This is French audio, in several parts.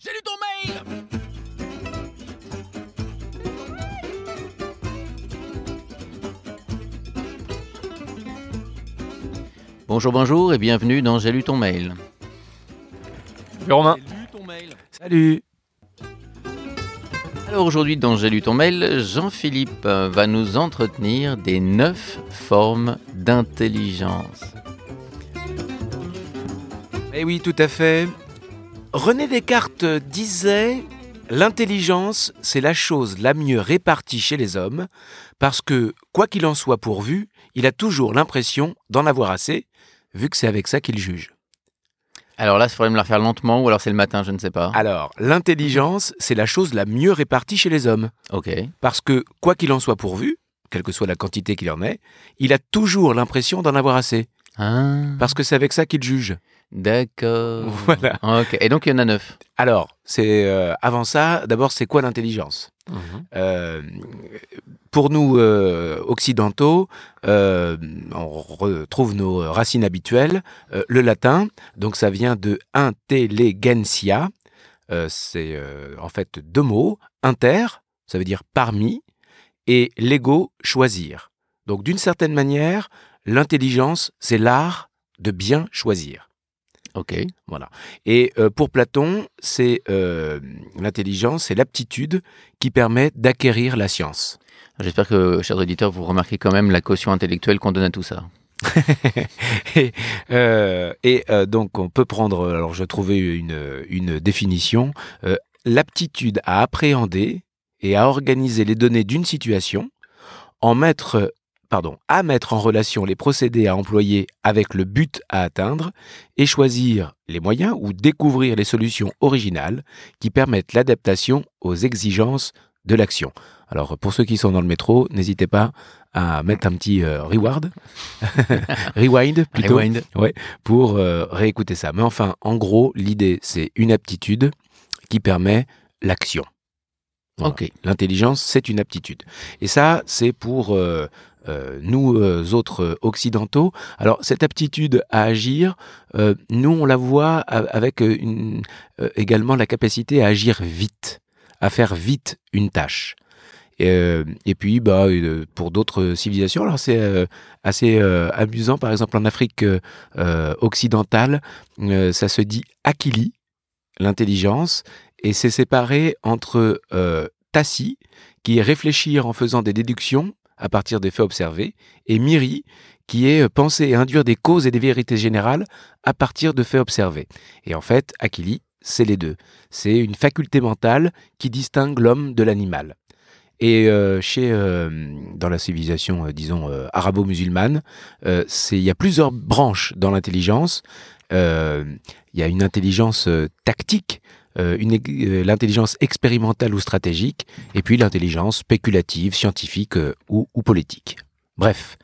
J'ai lu ton mail Bonjour, bonjour et bienvenue dans J'ai lu ton mail. Salut Romain. J'ai lu ton mail. Salut. Alors aujourd'hui dans J'ai lu ton mail, Jean-Philippe va nous entretenir des neuf formes d'intelligence. Eh oui, tout à fait. René Descartes disait L'intelligence, c'est la chose la mieux répartie chez les hommes, parce que, quoi qu'il en soit pourvu, il a toujours l'impression d'en avoir assez, vu que c'est avec ça qu'il juge. Alors là, il faudrait me la refaire lentement ou alors c'est le matin, je ne sais pas. Alors, l'intelligence, c'est la chose la mieux répartie chez les hommes, Ok. parce que, quoi qu'il en soit pourvu, quelle que soit la quantité qu'il en ait, il a toujours l'impression d'en avoir assez, Ah, parce que c'est avec ça qu'il juge. D'accord. Voilà. Ok. Et donc il y en a neuf. Alors, c'est euh, avant ça, d'abord, c'est quoi l'intelligence? Mhm. Euh, pour nous euh, occidentaux, euh, on retrouve nos racines habituelles. Euh, le latin, donc ça vient de intelligentsia. Euh, c'est euh, en fait deux mots. Inter, ça veut dire parmi, et lego, choisir. Donc d'une certaine manière, l'intelligence, c'est l'art de bien choisir. Ok. Voilà. Et euh, pour Platon, c'est euh, l'intelligence, c'est l'aptitude qui permet d'acquérir la science. J'espère que, chers auditeurs, vous remarquez quand même la caution intellectuelle qu'on donne à tout ça. et euh, et, donc on peut prendre, alors je trouvais une, une définition, l'aptitude à appréhender et à organiser les données d'une situation, en mettre, pardon, à mettre en relation les procédés à employer avec le but à atteindre et choisir les moyens ou découvrir les solutions originales qui permettent l'adaptation aux exigences de l'action. Alors pour ceux qui sont dans le métro, n'hésitez pas à mettre un petit euh, reward, rewind plutôt, Rewind. pour euh, réécouter ça. Mais enfin, en gros, l'idée, c'est une aptitude qui permet l'action. Voilà. Ok. L'intelligence, c'est une aptitude. Et ça, c'est pour euh, nous euh, autres euh, occidentaux. Alors, cette aptitude à agir, euh, nous, on la voit avec euh, euh, également la capacité à agir vite, à faire vite une tâche. Et, euh, puis, bah, euh, pour d'autres civilisations, alors c'est euh, assez euh, amusant. Par exemple, en Afrique euh, euh, occidentale, euh, ça se dit akili, l'intelligence, et c'est séparé entre euh, tassi, qui est réfléchir en faisant des déductions à partir des faits observés, et miri, qui est euh, penser et induire des causes et des vérités générales à partir de faits observés. Et en fait, akili, c'est les deux. C'est une faculté mentale qui distingue l'homme de l'animal. Et euh, chez, euh, dans la civilisation, disons, arabo-musulmane, il y a plusieurs branches dans l'intelligence. Il y a une intelligence tactique, euh, euh, l'intelligence expérimentale ou stratégique, et puis l'intelligence spéculative, scientifique euh, ou, politique. Bref,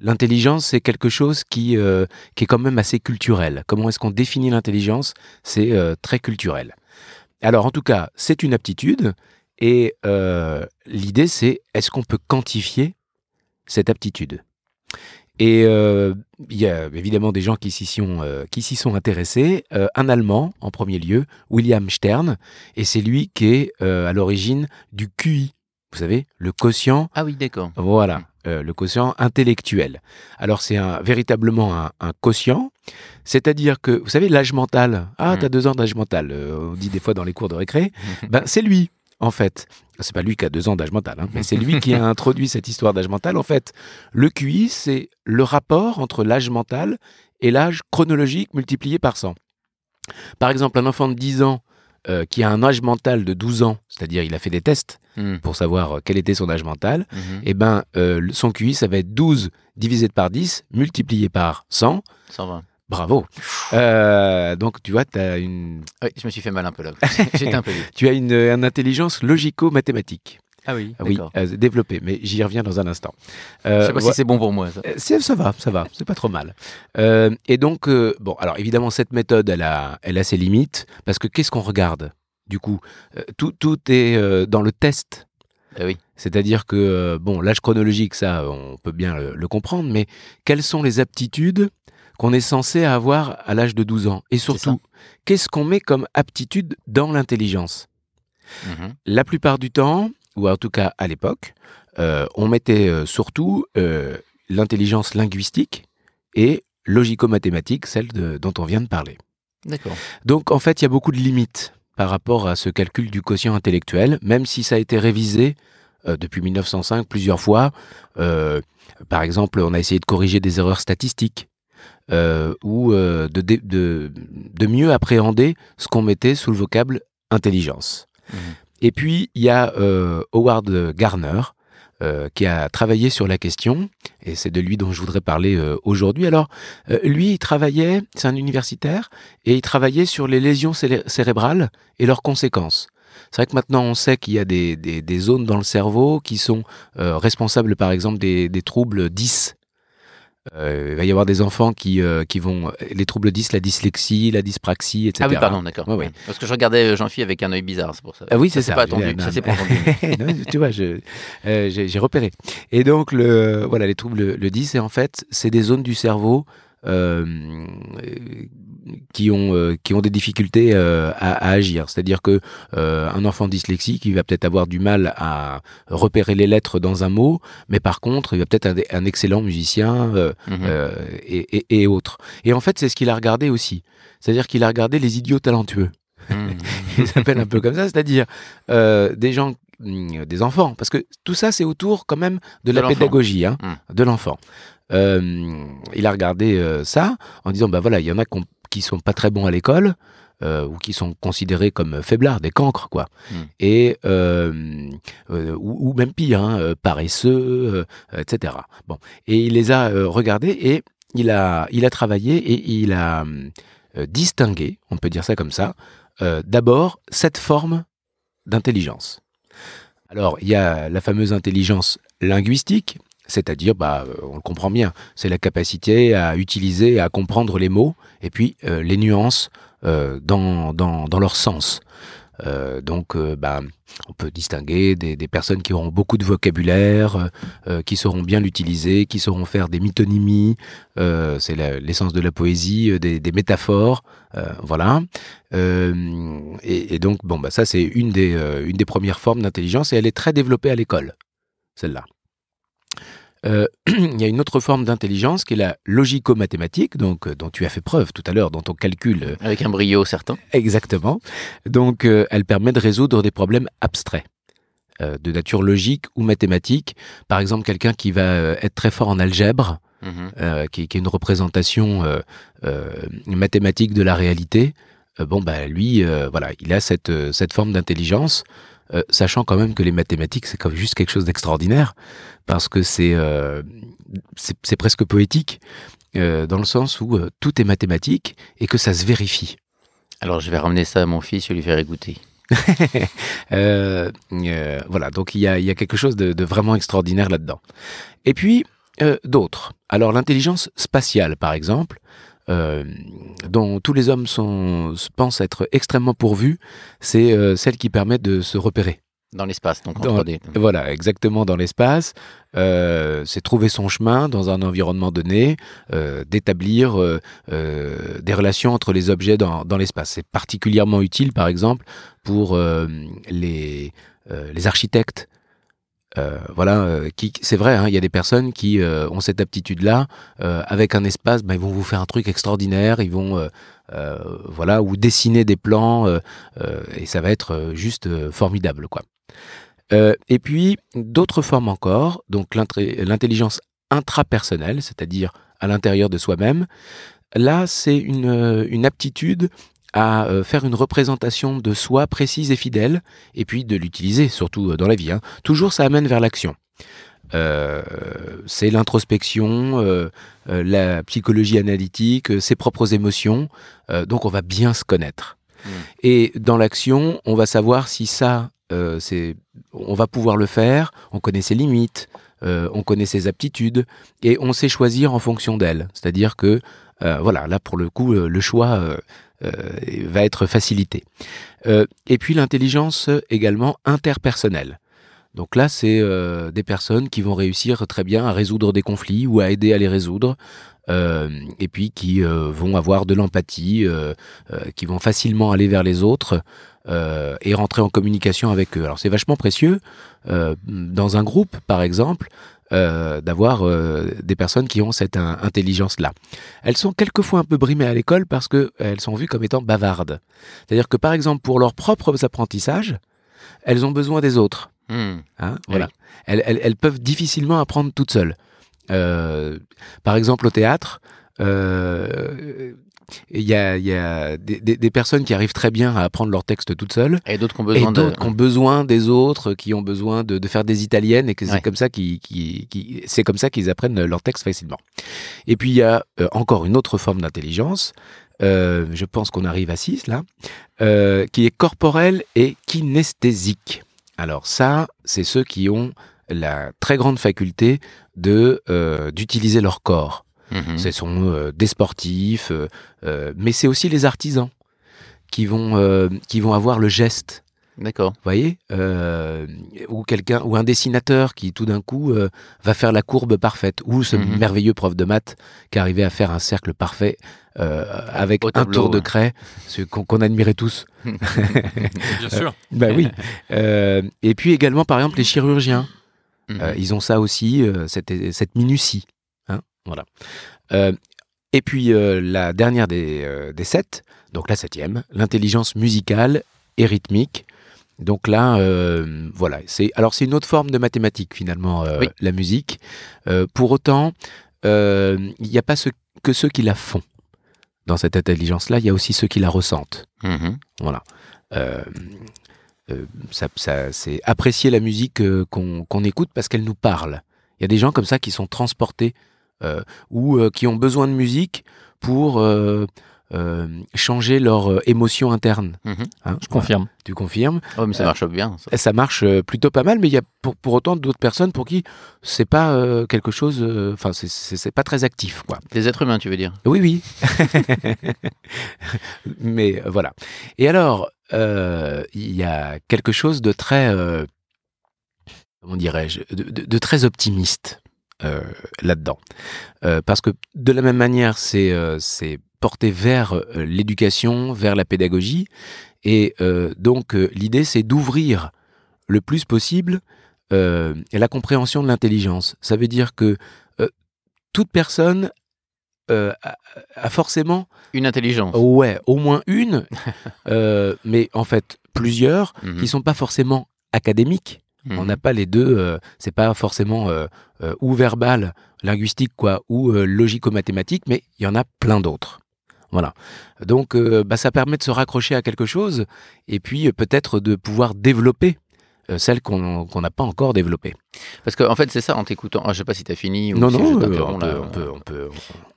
l'intelligence, c'est quelque chose qui, est quand même assez culturel. Comment est-ce qu'on définit l'intelligence? C'est très culturel. Alors, en tout cas, c'est une aptitude, et l'idée, c'est est-ce qu'on peut quantifier cette aptitude? Et euh, il y a évidemment des gens qui s'y sont, euh, qui s'y sont intéressés. Euh, un Allemand, en premier lieu, William Stern, et c'est lui qui est à l'origine du QI. Vous savez, le quotient Ah oui, d'accord. voilà, le quotient intellectuel. Alors c'est un, véritablement un, un quotient, c'est-à-dire que, vous savez, l'âge mental, ah, Mm. t'as deux ans d'âge mental, on dit des fois dans les cours de récré, ben, c'est lui, en fait. C'est pas lui qui a deux ans d'âge mental, hein, mais c'est lui qui a introduit cette histoire d'âge mental. En fait, le QI, c'est le rapport entre l'âge mental et l'âge chronologique multiplié par 100. Par exemple, un enfant de 10 ans euh, qui a un âge mental de 12 ans, c'est-à-dire il a fait des tests Hmm. pour savoir euh, quel était son âge mental, Mhm. eh ben, euh, son QI, ça va être 12 divisé par 10, multiplié par 100. 120. Bravo. Euh, donc, tu vois, as une, Oui, je me suis fait mal un peu là. J'étais un peu vite. tu as une, une intelligence logico-mathématique. Ah oui, Oui, euh, développée, mais j'y reviens dans un instant. Je Euh, sais pas vo- si c'est bon pour moi, ça. euh, ça va, ça va, c'est pas trop mal. Euh, et donc, euh, bon, alors évidemment, cette méthode, elle a, elle a ses limites, parce que qu'est-ce qu'on regarde Du coup, euh, tout, tout est euh, dans le test. Ah oui. C'est-à-dire que, euh, bon, l'âge chronologique, ça, on peut bien le, le comprendre, mais quelles sont les aptitudes qu'on est censé avoir à l'âge de 12 ans Et surtout, qu'est-ce qu'on met comme aptitude dans l'intelligence? Mhm. La plupart du temps, ou en tout cas à l'époque, euh, on mettait euh, surtout euh, l'intelligence linguistique et logico-mathématique, celle de- dont on vient de parler. D'accord. Donc en fait, il y a beaucoup de limites par rapport à ce calcul du quotient intellectuel, même si ça a été révisé depuis 1905 plusieurs fois. Par exemple, on a essayé de corriger des erreurs statistiques euh, ou euh, de, dé- de- de mieux appréhender ce qu'on mettait sous le vocable intelligence. Mhm. Et puis, il y a euh, Howard Garner, euh, qui a travaillé sur la question, et c'est de lui dont je voudrais parler euh, aujourd'hui. Alors, euh, lui, il travaillait, c'est un universitaire, et il travaillait sur les lésions célé- cérébrales et leurs conséquences. C'est vrai que maintenant, on sait qu'il y a des, des- des zones dans le cerveau qui sont responsables, par exemple, des, des troubles 10. Euh, il va y avoir des enfants qui, euh, qui vont... Les troubles 10, la dyslexie, la dyspraxie, etc. Ah oui, pardon, d'accord. Ouais, ouais. Ouais. Parce que je regardais euh, Jean-Phi avec un œil bizarre, c'est pour ça. Ah oui, c'est ça. attendu, Non, non, pas entendu. non, tu vois, je, euh, j'ai, j'ai repéré. Et donc, le, voilà, les troubles le, le 10, et en fait, c'est des zones du cerveau euh, euh, qui, ont, euh, qui ont des difficultés euh, à, à agir. C'est-à-dire que euh, un enfant dyslexique, il va peut-être avoir du mal à repérer les lettres dans un mot, mais par contre, il va peut-être être un, un excellent musicien euh, Mhm. euh, et, et, et autres. Et en fait, c'est ce qu'il a regardé aussi. C'est-à-dire qu'il a regardé les idiots talentueux. Mhm. Il s'appelle un peu comme ça, c'est-à-dire euh, des gens, hum, des enfants, parce que tout ça c'est autour quand même de, De la pédagogie, hein, Mm. de l'enfant. Euh, il a regardé euh, ça en disant bah voilà, il y en a qui sont pas très bons à l'école. euh, ou qui sont considérés comme faiblards, des cancres, quoi. Mm. Et ou, ou même pire, hein, paresseux, etc. Bon, et il les a regardés et il a, il a travaillé et il a distingué, on peut dire ça comme ça, d'abord cette forme d'intelligence. Alors, il y a la fameuse intelligence linguistique, c'est-à-dire, bah, euh, on le comprend bien, c'est la capacité à utiliser, à comprendre les mots et puis euh, les nuances euh, dans, leur sens. Donc, bah, on peut distinguer des, personnes qui auront beaucoup de vocabulaire, qui sauront bien l'utiliser, qui sauront faire des mythonymies, euh, c'est l'essence de la poésie, des, métaphores, voilà. Et, donc, bon, bah, ça, c'est une une des premières formes d'intelligence et elle est très développée à l'école, celle-là. Euh, il y a une autre forme d'intelligence qui est la logico-mathématique, donc euh, dont tu as fait preuve tout à l'heure dans ton calcul euh, Avec un brio certain. Exactement. Donc, euh, elle permet de résoudre des problèmes abstraits, euh, de nature logique ou mathématique. Par exemple, quelqu'un qui va être très fort en algèbre, Mhm. qui, qui est une représentation mathématique de la réalité. bon, bah lui, voilà, il a cette, cette forme d'intelligence, euh, sachant quand même que les mathématiques, c'est comme juste quelque chose d'extraordinaire, parce que c'est euh, c'est presque poétique, euh, dans le sens où tout est mathématique et que ça se vérifie. Alors je vais ramener ça à mon fils et lui faire écouter. Voilà, donc il y a, y a quelque chose de, de vraiment extraordinaire là-dedans. Et puis, d'autres. Alors, l'intelligence spatiale, par exemple, euh, dont tous les hommes sont, pensent être extrêmement pourvus, c'est euh, celle qui permet de se repérer. Dans l'espace, donc en Dans- 3D. Voilà, exactement dans l'espace. Euh, c'est trouver son chemin dans un environnement donné, euh, d'établir euh, des relations entre les objets dans, dans l'espace. C'est particulièrement utile, par exemple, pour les, les architectes. Euh, voilà, euh, c'est vrai, hein, il y a des personnes qui euh, ont cette aptitude-là. avec un espace, ben, ils vont vous faire un truc extraordinaire. Ils vont, voilà, ou dessiner des plans, et ça va être juste formidable, quoi. Et puis, d'autres formes encore, donc l'intelligence intrapersonnelle, c'est-à-dire à l'intérieur de soi-même. Là, c'est une aptitude à euh, faire une représentation de soi précise et fidèle, et puis de l'utiliser, surtout euh, dans la vie. hein. Toujours, ça amène vers l'action. Euh, c'est l'introspection, euh, euh, la psychologie analytique, euh, ses propres émotions. Euh, donc, on va bien se connaître. Mm. Et dans l'action, on va savoir si ça, euh, c'est, on va pouvoir le faire. On connaît ses limites, euh, on connaît ses aptitudes, et on sait choisir en fonction d'elles. C'est-à-dire que, euh, voilà, là pour le coup, le choix va être facilité. Euh, et puis l'intelligence également interpersonnelle. Donc là, c'est euh, des personnes qui vont réussir très bien à résoudre des conflits ou à aider à les résoudre, euh, et puis qui euh, vont avoir de l'empathie, euh, euh, qui vont facilement aller vers les autres euh, et rentrer en communication avec eux. Alors c'est vachement précieux euh, dans un groupe, par exemple, euh, d'avoir euh, des personnes qui ont cette in- intelligence-là. Elles sont quelquefois un peu brimées à l'école parce qu'elles sont vues comme étant bavardes. C'est-à-dire que, par exemple, pour leurs propres apprentissages, elles ont besoin des autres. Hmm. Hein, voilà. Elles, elles- elles peuvent difficilement apprendre toutes seules. Euh, par exemple, au théâtre, euh, il y a, il y a des, des- des personnes qui arrivent très bien à apprendre leur texte toutes seules, Et d'autres qui ont et besoin de. d'autres qui ont besoin des autres, qui ont besoin de, de faire des italiennes, et que c'est Ouais. comme ça qu'ils qui, qui- c'est comme ça qu'ils apprennent leur texte facilement. Et puis il y a euh, encore une autre forme d'intelligence. euh, je pense qu'on arrive à 6 là, euh, qui est corporelle et kinesthésique. Alors ça, c'est ceux qui ont la très grande faculté de d'utiliser leur corps. Mhm. Ce sont euh, des sportifs, euh, euh, mais c'est aussi les artisans qui vont euh, qui vont avoir le geste. D'accord. Vous voyez Euh, Ou quelqu'un, ou un dessinateur qui tout d'un coup euh, va faire la courbe parfaite, ou ce Mhm. merveilleux prof de maths qui arrivait à faire un cercle parfait euh, avec un tour de craie, ce qu'on qu'on admirait tous. Bien sûr. Bah oui. Euh, et puis également, par exemple, les chirurgiens. Mhm. Euh, ils ont ça aussi, euh, cette, cette minutie. Voilà. Euh, et puis euh, la dernière des, euh, des sept, donc la septième, l'intelligence musicale et rythmique. Donc là, voilà. C'est alors c'est une autre forme de mathématiques finalement, Oui. la musique. Pour autant, il n'y a pas que ceux qui la font. Dans cette intelligence-là, il y a aussi ceux qui la ressentent. Mhm. Voilà. Euh, ça, ça- c'est apprécier la musique euh, qu'on qu'on écoute parce qu'elle nous parle. Il y a des gens comme ça qui sont transportés ou euh, qui ont besoin de musique pour euh, euh, changer leur euh, émotion interne. Mhm. hein. Je confirme. Tu confirmes Oh, mais ça Euh, marche bien. ça. Ça marche euh, plutôt pas mal, mais il y a pour, pour autant d'autres personnes pour qui c'est pas euh, quelque chose. euh, Enfin, c'est- pas très actif, quoi. Des êtres humains, tu veux dire? Oui, oui. Mais euh, voilà. Et alors, euh, il y a quelque chose de très, euh, comment dirais-je, de, de- de très optimiste euh, là-dedans. Euh, parce que de la même manière, c'est euh, porté vers euh, l'éducation, vers la pédagogie. Et donc, l'idée, c'est d'ouvrir le plus possible la compréhension de l'intelligence. Ça veut dire que toute personne euh, a, a forcément Une intelligence. Ouais, au moins une, euh, mais en fait plusieurs, Mhm. qui sont pas forcément académiques. Mhm. On n'a pas les deux. euh, c'est pas forcément euh, euh, ou verbal, linguistique quoi, ou euh, logico-mathématique, mais il y en a plein d'autres. Voilà. Donc, euh, bah, ça permet de se raccrocher à quelque chose et puis euh, peut-être de pouvoir développer euh, celle qu'on n'a pas encore développée. Parce qu'en en fait, c'est ça, en t'écoutant. Ah, je sais pas si t'as fini ou Non, si non, je euh, on, peut, on peut, on peut-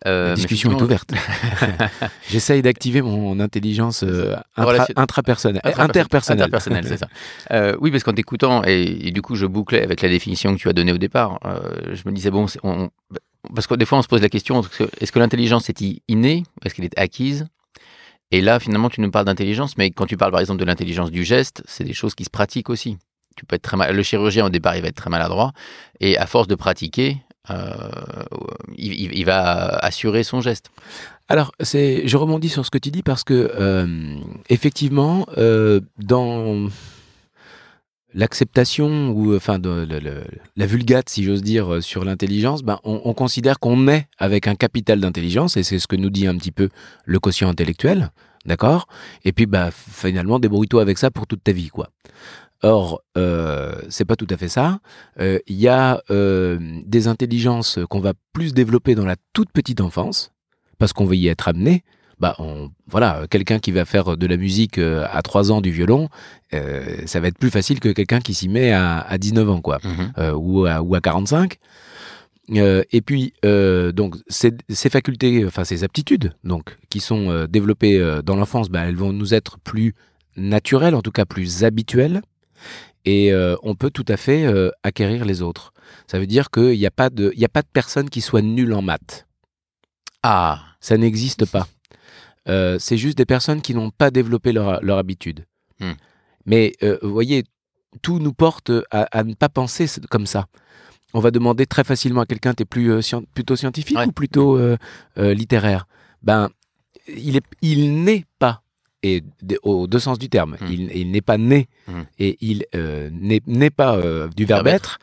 Euh, La discussion est ouverte. J'essaye d'activer mon intelligence euh, intra- intrapersonnelle, Intraperson- interpersonnelle. Interpersonnel, c'est ça. Oui, parce qu'en t'écoutant, et, et du coup, je bouclais avec la définition que tu as donnée au départ, je me disais, bon, on- parce que des fois, on se pose la question, est-ce que, l'intelligence est innée? Est-ce qu'elle est acquise? Et là, finalement, tu nous parles d'intelligence, mais quand tu parles, par exemple, de l'intelligence du geste, c'est des choses qui se pratiquent aussi. Tu peux être très mal... Le chirurgien, au départ, il va être très maladroit, et à force de pratiquer, euh, il, va assurer son geste. Alors, c'est, je rebondis sur ce que tu dis parce que, euh, effectivement, euh, dans l'acceptation ou enfin de, la vulgate, si j'ose dire, sur l'intelligence, ben, on, on considère qu'on est avec un capital d'intelligence et c'est ce que nous dit un petit peu le quotient intellectuel, d'accord? Et puis, bah, finalement, débrouille-toi avec ça pour toute ta vie, quoi. Or, euh, c'est pas tout à fait ça. Euh, Il y a euh, des intelligences qu'on va plus développer dans la toute petite enfance, parce qu'on va y être amené. Bah, on, voilà, quelqu'un qui va faire de la musique euh, à 3 ans du violon, ça va être plus facile que quelqu'un qui s'y met à, à 19 ans, quoi, Mhm. ou, à, ou à 45. Euh, et puis, euh, donc, ces, ces facultés, enfin, ces aptitudes, donc, qui sont euh, développées dans l'enfance, bah, elles vont nous être plus naturelles, en tout cas plus habituelles, et euh, on peut tout à fait euh, acquérir les autres. Ça veut dire qu'il n'y a, pas de- y a pas de personne qui soit nulle en maths. Ah, Ça n'existe pas. Euh, c'est juste des personnes qui n'ont pas développé leur, leur habitude. Hmm. Mais vous voyez, tout nous porte à, à ne pas penser comme ça. On va demander très facilement à quelqu'un, t'es plus scien- plutôt scientifique Ouais. ou plutôt littéraire? Ben, il est, il n'est pas, et aux deux sens du terme, Mm. il, il n'est pas né Mm. et il euh, n'est pas euh, du verbe être.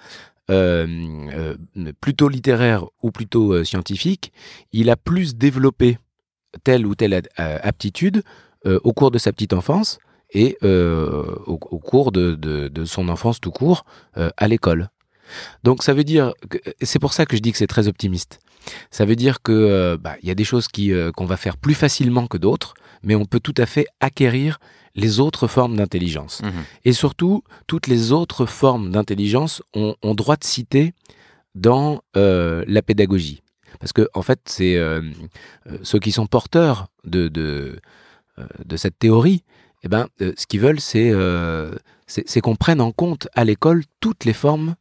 euh, plutôt littéraire ou plutôt scientifique, il a plus développé telle ou telle aptitude au cours de sa petite enfance et au, au cours de, de- de son enfance tout court à l'école. Donc ça veut dire, c'est pour ça que je dis que c'est très optimiste. Ça veut dire que bah, il y a des choses qui euh, qu'on va faire plus facilement que d'autres, mais on peut tout à fait acquérir les autres formes d'intelligence. Mhm. Et surtout, toutes les autres formes d'intelligence ont, ont droit de citer dans euh, la pédagogie. Parce que, en fait, c'est euh, euh, ceux qui sont porteurs de, de, de cette théorie, eh ben, euh, ce qu'ils veulent, c'est qu'on prenne en compte à l'école toutes les formes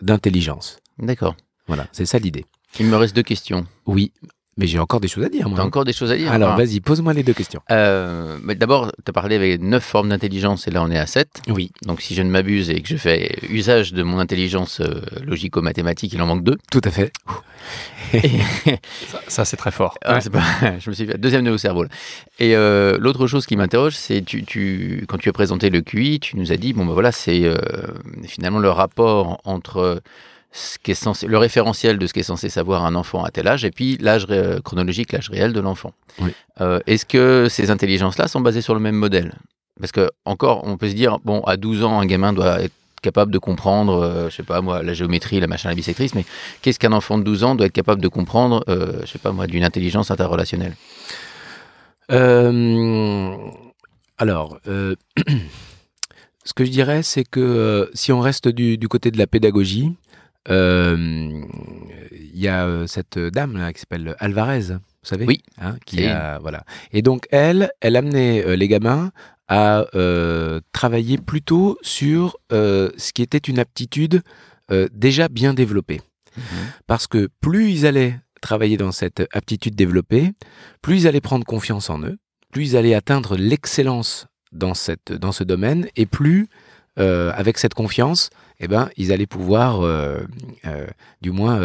d'intelligence. D'accord. Voilà, c'est ça l'idée. Il me reste deux questions. Oui, mais j'ai encore des choses à dire, moi. T'as encore des choses à dire Alors, hein vas-y, pose-moi les deux questions. Euh, mais D'abord, tu as parlé avec neuf formes d'intelligence et là on est à 7. Oui, Donc si je ne m'abuse et que je fais usage de mon intelligence euh, logico-mathématique, il en manque deux. tout à fait. Ça, ça, c'est très fort. Ah, c'est pas- je me suis fait deuxième nœud au cerveau. là. Et euh, l'autre chose qui m'interroge, c'est tu, tu, quand tu as présenté le QI, tu nous as dit bon ben voilà, c'est euh, finalement le rapport entre ce qui est censé, le référentiel de ce qui est censé savoir un enfant à tel âge et puis l'âge chronologique, l'âge réel de l'enfant. Oui. Euh, Est-ce que ces intelligences-là sont basées sur le même modèle? Parce que encore, on peut se dire bon, à 12 ans, un gamin doit être capable de comprendre, euh, je sais pas moi, la géométrie, la machin, la bisectrice, mais qu'est-ce qu'un enfant de 12 ans doit être capable de comprendre, euh, je sais pas moi, d'une intelligence interrelationnelle? Euh, alors, euh, ce que je dirais, c'est que si on reste du, du côté de la pédagogie, il y a euh, cette dame là qui s'appelle Alvarez, vous savez Oui. Hein, qui Et- a, voilà. Et donc elle, elle amenait euh, les gamins à euh, travailler plutôt sur euh, ce qui était une aptitude euh, déjà bien développée. Parce que plus ils allaient travailler dans cette aptitude développée, plus ils allaient prendre confiance en eux, plus ils allaient atteindre l'excellence dans, cette, dans ce domaine, et plus, euh, avec cette confiance, eh ben, ils allaient pouvoir, euh, euh, du moins,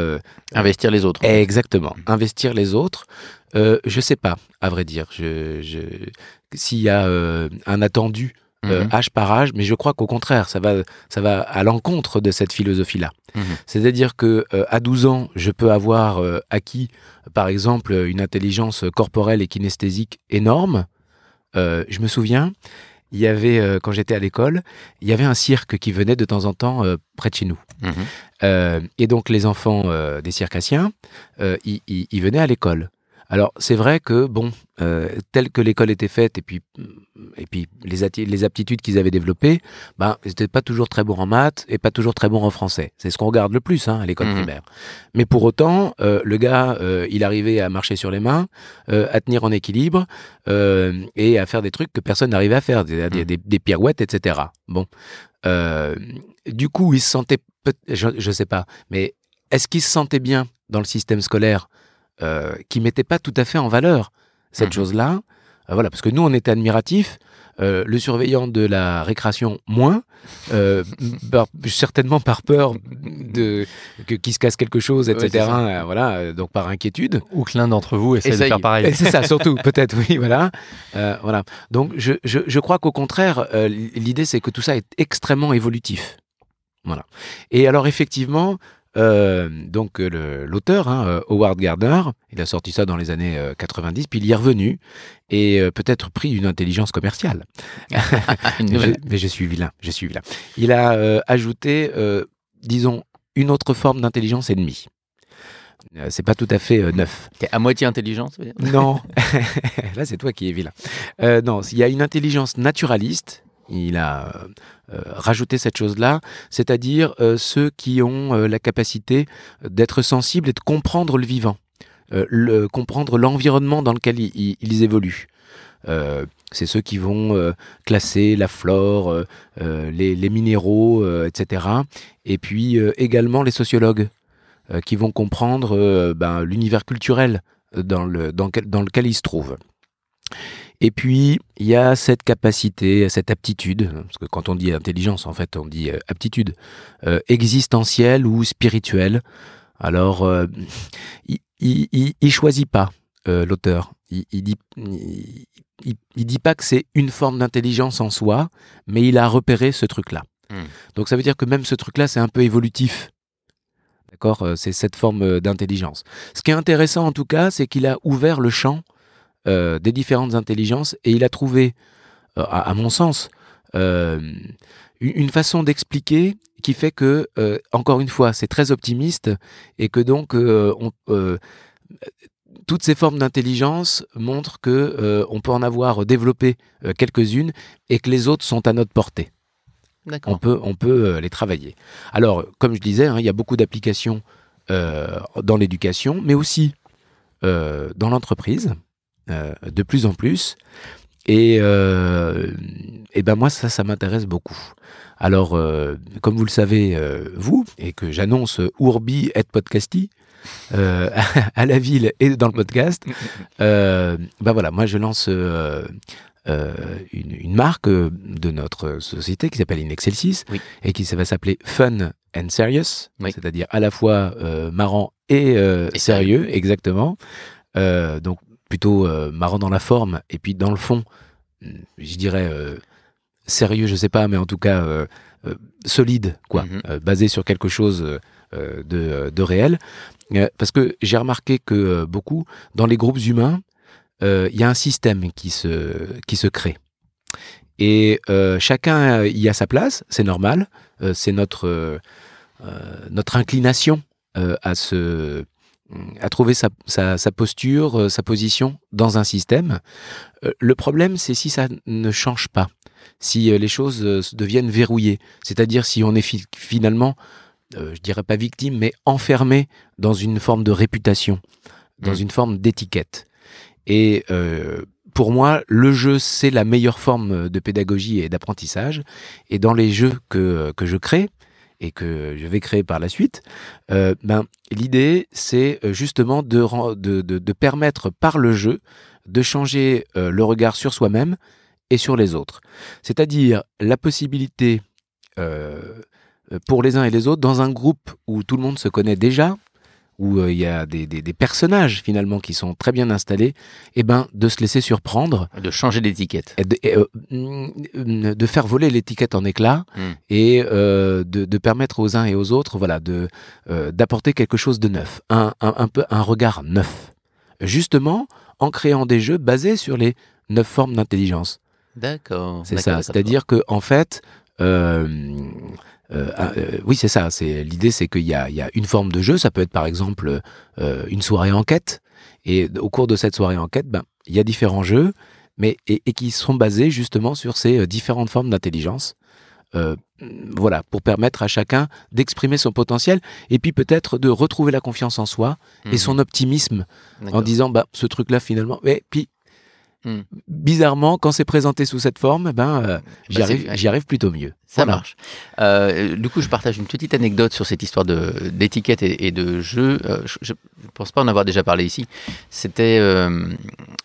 Investir les autres. exactement, investir les autres. Je sais pas, à vrai dire, je, je- s'il y a un attendu euh, Mhm. âge par âge, mais je crois qu'au contraire, ça va, ça va à l'encontre de cette philosophie-là. Mhm. C'est-à-dire que euh, à 12 ans, je peux avoir euh, acquis, par exemple, une intelligence corporelle et kinesthésique énorme. Je me souviens, il y avait, euh, quand j'étais à l'école, il y avait un cirque qui venait de temps en temps euh, près de chez nous. Mhm. Euh, et donc les enfants des circassiens, ils venaient à l'école. Alors c'est vrai que bon, euh, telle que l'école était faite et puis et puis les, aptitudes qu'ils avaient développées, ben ils n'étaient pas toujours très bons en maths et pas toujours très bons en français. C'est ce qu'on regarde le plus hein, à l'école Mhm. primaire. Mais pour autant, euh, le gars, euh, il arrivait à marcher sur les mains, euh, à tenir en équilibre euh, et à faire des trucs que personne n'arrivait à faire, des, des- des- des pirouettes, etc. Bon, Euh, du coup, il se sentait, je, je sais pas, mais est-ce qu'il se sentait bien dans le système scolaire euh, qui mettait pas tout à fait en valeur cette Mhm. chose-là Euh, Voilà, parce que nous, on était admiratifs. euh, le surveillant de la récréation moins, euh, par- certainement par peur de qu'il se casse quelque chose, etc. voilà, donc par inquiétude. Ou que l'un d'entre vous essaie de Essaye. faire pareil. C'est ça, surtout, peut-être, oui, voilà. Voilà. Donc, je, je, je crois qu'au contraire, l'idée, c'est que tout ça est extrêmement évolutif. Voilà. Et alors, effectivement, euh, donc euh, l'auteur, hein, euh, Howard Gardner, il a sorti ça dans les années euh, 90, puis il y est revenu et euh, peut-être pris une intelligence commerciale. Je- mais je suis vilain, je suis vilain. Il a euh, ajouté, disons, une autre forme d'intelligence ennemie. C'est pas tout à fait euh, neuf. T'es à moitié intelligent, ça veut dire? Non, là c'est toi qui es vilain. Euh, non, il y a une intelligence naturaliste. Il a euh, euh, rajouté cette chose-là, c'est-à-dire euh, ceux qui ont la capacité d'être sensibles et de comprendre le vivant, comprendre l'environnement dans lequel ils, évoluent. C'est ceux qui vont classer la flore, les, minéraux, etc. Et puis également les sociologues qui vont comprendre ben, l'univers culturel dans lequel ils se trouvent. Et puis, il y a cette capacité, cette aptitude, parce que quand on dit intelligence, en fait, on dit euh, aptitude, euh, existentielle ou spirituelle. Alors, euh, il, il, choisit pas l'auteur. Il, il, dit, il, dit pas que c'est une forme d'intelligence en soi, mais il a repéré ce truc-là. Hmm. Donc, ça veut dire que même ce truc-là, c'est un peu évolutif. D'accord C'est cette forme d'intelligence. Ce qui est intéressant, en tout cas, c'est qu'il a ouvert le champ euh, des différentes intelligences et il a trouvé, euh, à, mon sens, euh, une façon d'expliquer qui fait que, encore une fois, c'est très optimiste et que donc on, toutes ces formes d'intelligence montrent que on peut en avoir développé quelques-unes et que les autres sont à notre portée. On peut, on peut les travailler. Alors, comme je disais, hein, il y a beaucoup d'applications dans l'éducation, mais aussi dans l'entreprise. Euh, de plus en plus. Et, euh, et ben moi, ça, ça m'intéresse beaucoup. Alors, euh, comme vous le savez, vous, et que j'annonce Urbi et Podcasti, à la ville et dans le podcast, ben voilà, moi je lance une, marque de notre société qui s'appelle Inexcelsis et qui va s'appeler Fun and Serious, c'est-à-dire à la fois marrant et, et sérieux, exactement. donc plutôt euh, marrant dans la forme et puis dans le fond, hmm, je dirais euh, sérieux, je sais pas, mais en tout cas euh, solide, quoi, mhm. basé sur quelque chose de, de, réel. parce que j'ai remarqué que beaucoup, dans les groupes humains, il y a un système qui se, qui se crée. Et chacun y a sa place, c'est normal, c'est notre, notre inclination à se à trouver sa, posture, euh, sa position dans un système. Euh, le problème, c'est si ça ne change pas, si euh, les choses deviennent verrouillées, c'est-à-dire si on est finalement, je dirais pas victime, mais enfermé dans une forme de réputation, dans mmh. une forme d'étiquette. Et pour moi, le jeu, c'est la meilleure forme de pédagogie et d'apprentissage. Et dans les jeux que, que je crée, et que je vais créer par la suite, euh, ben, l'idée, c'est euh, justement de, permettre par le jeu de changer euh, le regard sur soi-même et sur les autres. C'est-à-dire la possibilité pour les uns et les autres, dans un groupe où tout le monde se connaît déjà, où euh, il y a des, personnages finalement qui sont très bien installés, et eh ben de se laisser surprendre, de changer d'étiquette, de, euh, mm, de, faire voler l'étiquette en éclats hmm. et euh, de, permettre aux uns et aux autres, voilà, de d'apporter quelque chose de neuf, un, un, peu un regard neuf, justement en créant des jeux basés sur les neuf formes d'intelligence. D'accord. C'est ça. C'est-à-dire que en fait. Euh, ah, euh, oui, c'est ça. C'est l'idée, c'est qu'il y, y a, une forme de jeu. Ça peut être par exemple euh, une soirée enquête. Et au cours de cette soirée enquête, ben, il y a différents jeux, mais et, qui sont basés justement sur ces différentes formes d'intelligence. voilà, pour permettre à chacun d'exprimer son potentiel et puis peut-être de retrouver la confiance en soi et son mhm. optimisme en disant bah ce truc là finalement mais puis Hmm. Bizarrement, quand c'est présenté sous cette forme, ben, euh, bah, j'y arrive, plutôt mieux. Ça marche. Euh, du coup, je partage une petite anecdote sur cette histoire d'étiquette et, de jeu. Euh, je ne pense pas en avoir déjà parlé ici. C'était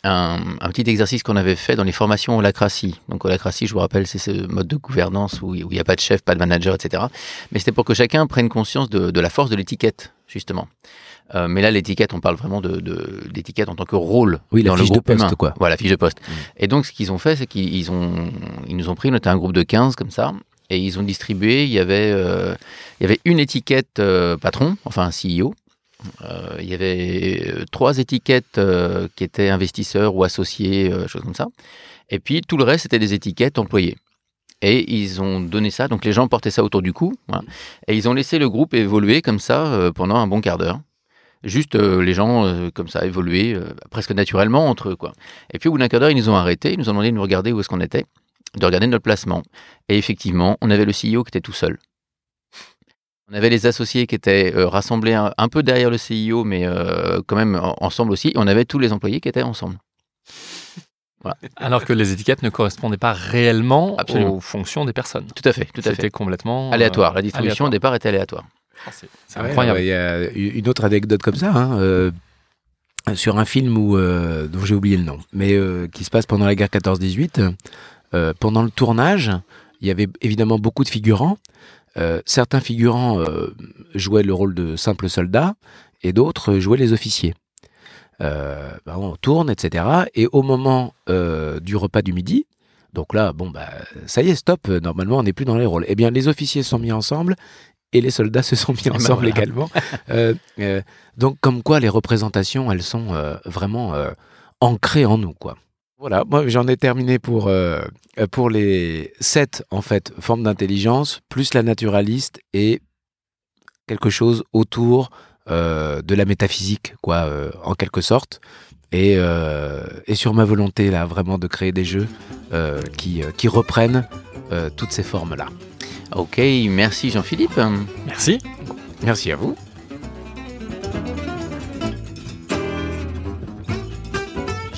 un, petit exercice qu'on avait fait dans les formations Holacratie. Donc, Holacratie, je vous rappelle, c'est ce mode de gouvernance où il n'y a pas de chef, pas de manager, etc. Mais c'était pour que chacun prenne conscience de, de la force de l'étiquette, justement. Euh, mais là, l'étiquette, on parle vraiment de, d'étiquette en tant que rôle oui, dans la fiche de poste, quoi. Voilà, fiche de poste. Et donc, ce qu'ils ont fait, c'est qu'ils ont, ils nous ont pris, on était un groupe de 15 comme ça, et ils ont distribué, il y avait, euh, il y avait une étiquette euh, patron, enfin CEO, il y avait trois étiquettes qui étaient investisseurs ou associés, choses comme ça. Et puis tout le reste, c'était des étiquettes employés. Et ils ont donné ça, donc les gens portaient ça autour du cou, et ils ont laissé le groupe évoluer comme ça pendant un bon quart d'heure juste euh, les gens euh, comme ça évoluer euh, presque naturellement entre eux quoi. Et puis au bout d'un quart d'heure, ils nous ont arrêtés, ils nous ont demandé de nous regarder où est-ce qu'on était, de regarder notre placement. Et effectivement, on avait le CEO qui était tout seul. On avait les associés qui étaient rassemblés un, peu derrière le CEO, mais quand même ensemble aussi. Et on avait tous les employés qui étaient ensemble. Alors que les étiquettes ne correspondaient pas réellement aux fonctions des personnes. Tout à fait, tout à fait. C'était complètement aléatoire. La distribution au départ était aléatoire. Ah, c'est incroyable. Il y a une autre anecdote comme ça. Hein, euh, sur un film où, dont j'ai oublié le nom, mais qui se passe pendant la guerre 14-18. pendant le tournage, il y avait évidemment beaucoup de figurants. certains figurants jouaient le rôle de simples soldats et d'autres jouaient les officiers. Euh, bah, on tourne, etc. Et au moment euh, du repas du midi, donc là, bon, bah, ça y est, stop, normalement, on n'est plus dans les rôles. Eh bien, les officiers sont mis ensemble et les soldats se sont mis ben ensemble également. Euh, donc, comme quoi, les représentations, elles sont vraiment ancrées en nous, quoi. Voilà, moi j'en ai terminé pour, pour les sept en fait formes d'intelligence, plus la naturaliste et quelque chose autour euh, de la métaphysique, quoi, euh, en quelque sorte. Et, euh, et, sur ma volonté, là, vraiment de créer des jeux qui, qui reprennent toutes ces formes-là. Ok, merci Jean-Philippe. Merci. Merci à vous.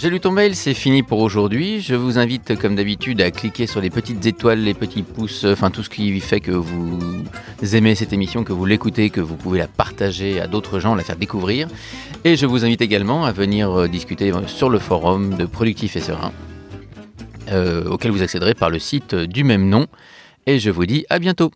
J'ai lu ton mail, c'est fini pour aujourd'hui. Je vous invite, comme d'habitude, à cliquer sur les petites étoiles, les petits pouces, enfin tout ce qui fait que vous aimez cette émission, que vous l'écoutez, que vous pouvez la partager à d'autres gens, la faire découvrir. Et je vous invite également à venir euh, discuter sur le forum de Productif et Serein, euh, auquel vous accéderez par le site du même nom. Et je vous dis à bientôt.